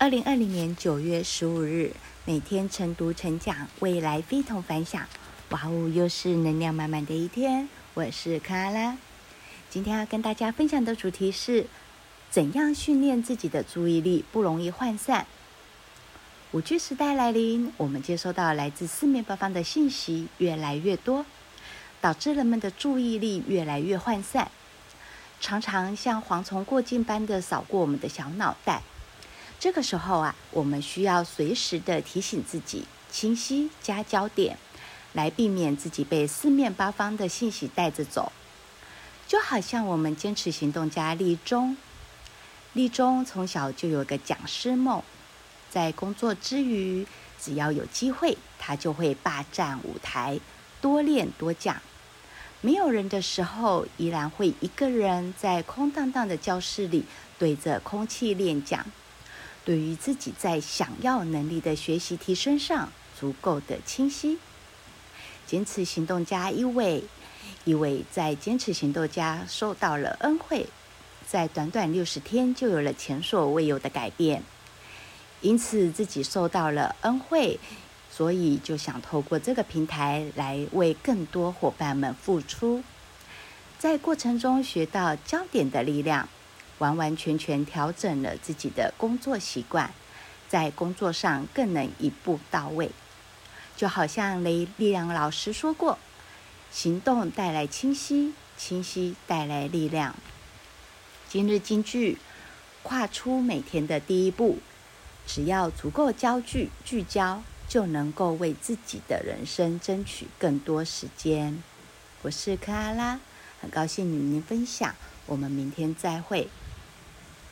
二零二零年九月十五日，每天晨读晨讲，未来非同凡响。哇哦，又是能量满满的一天。我是克拉拉，今天要跟大家分享的主题是：怎样训练自己的注意力不容易涣散。五 G 时代来临，我们接收到来自四面八方的信息越来越多，导致人们的注意力越来越涣散，常常像蝗虫过境般的扫过我们的小脑袋。这个时候啊，我们需要随时的提醒自己，清晰加焦点，来避免自己被四面八方的信息带着走。就好像我们坚持行动家立中，立中从小就有个讲师梦，在工作之余，只要有机会，他就会霸占舞台，多练多讲。没有人的时候，依然会一个人在空荡荡的教室里对着空气练讲。对于自己在想要能力的学习提升上足够的清晰，坚持行动家一位，一位在坚持行动家受到了恩惠，在短短六十天就有了前所未有的改变，因此自己受到了恩惠，所以就想透过这个平台来为更多伙伴们付出，在过程中学到焦点的力量。完完全全调整了自己的工作习惯，在工作上更能一步到位。就好像雷力量老师说过：“行动带来清晰，清晰带来力量。”今日金句：跨出每天的第一步，只要足够焦距聚焦，就能够为自己的人生争取更多时间。我是克拉拉，很高兴与您分享。我们明天再会。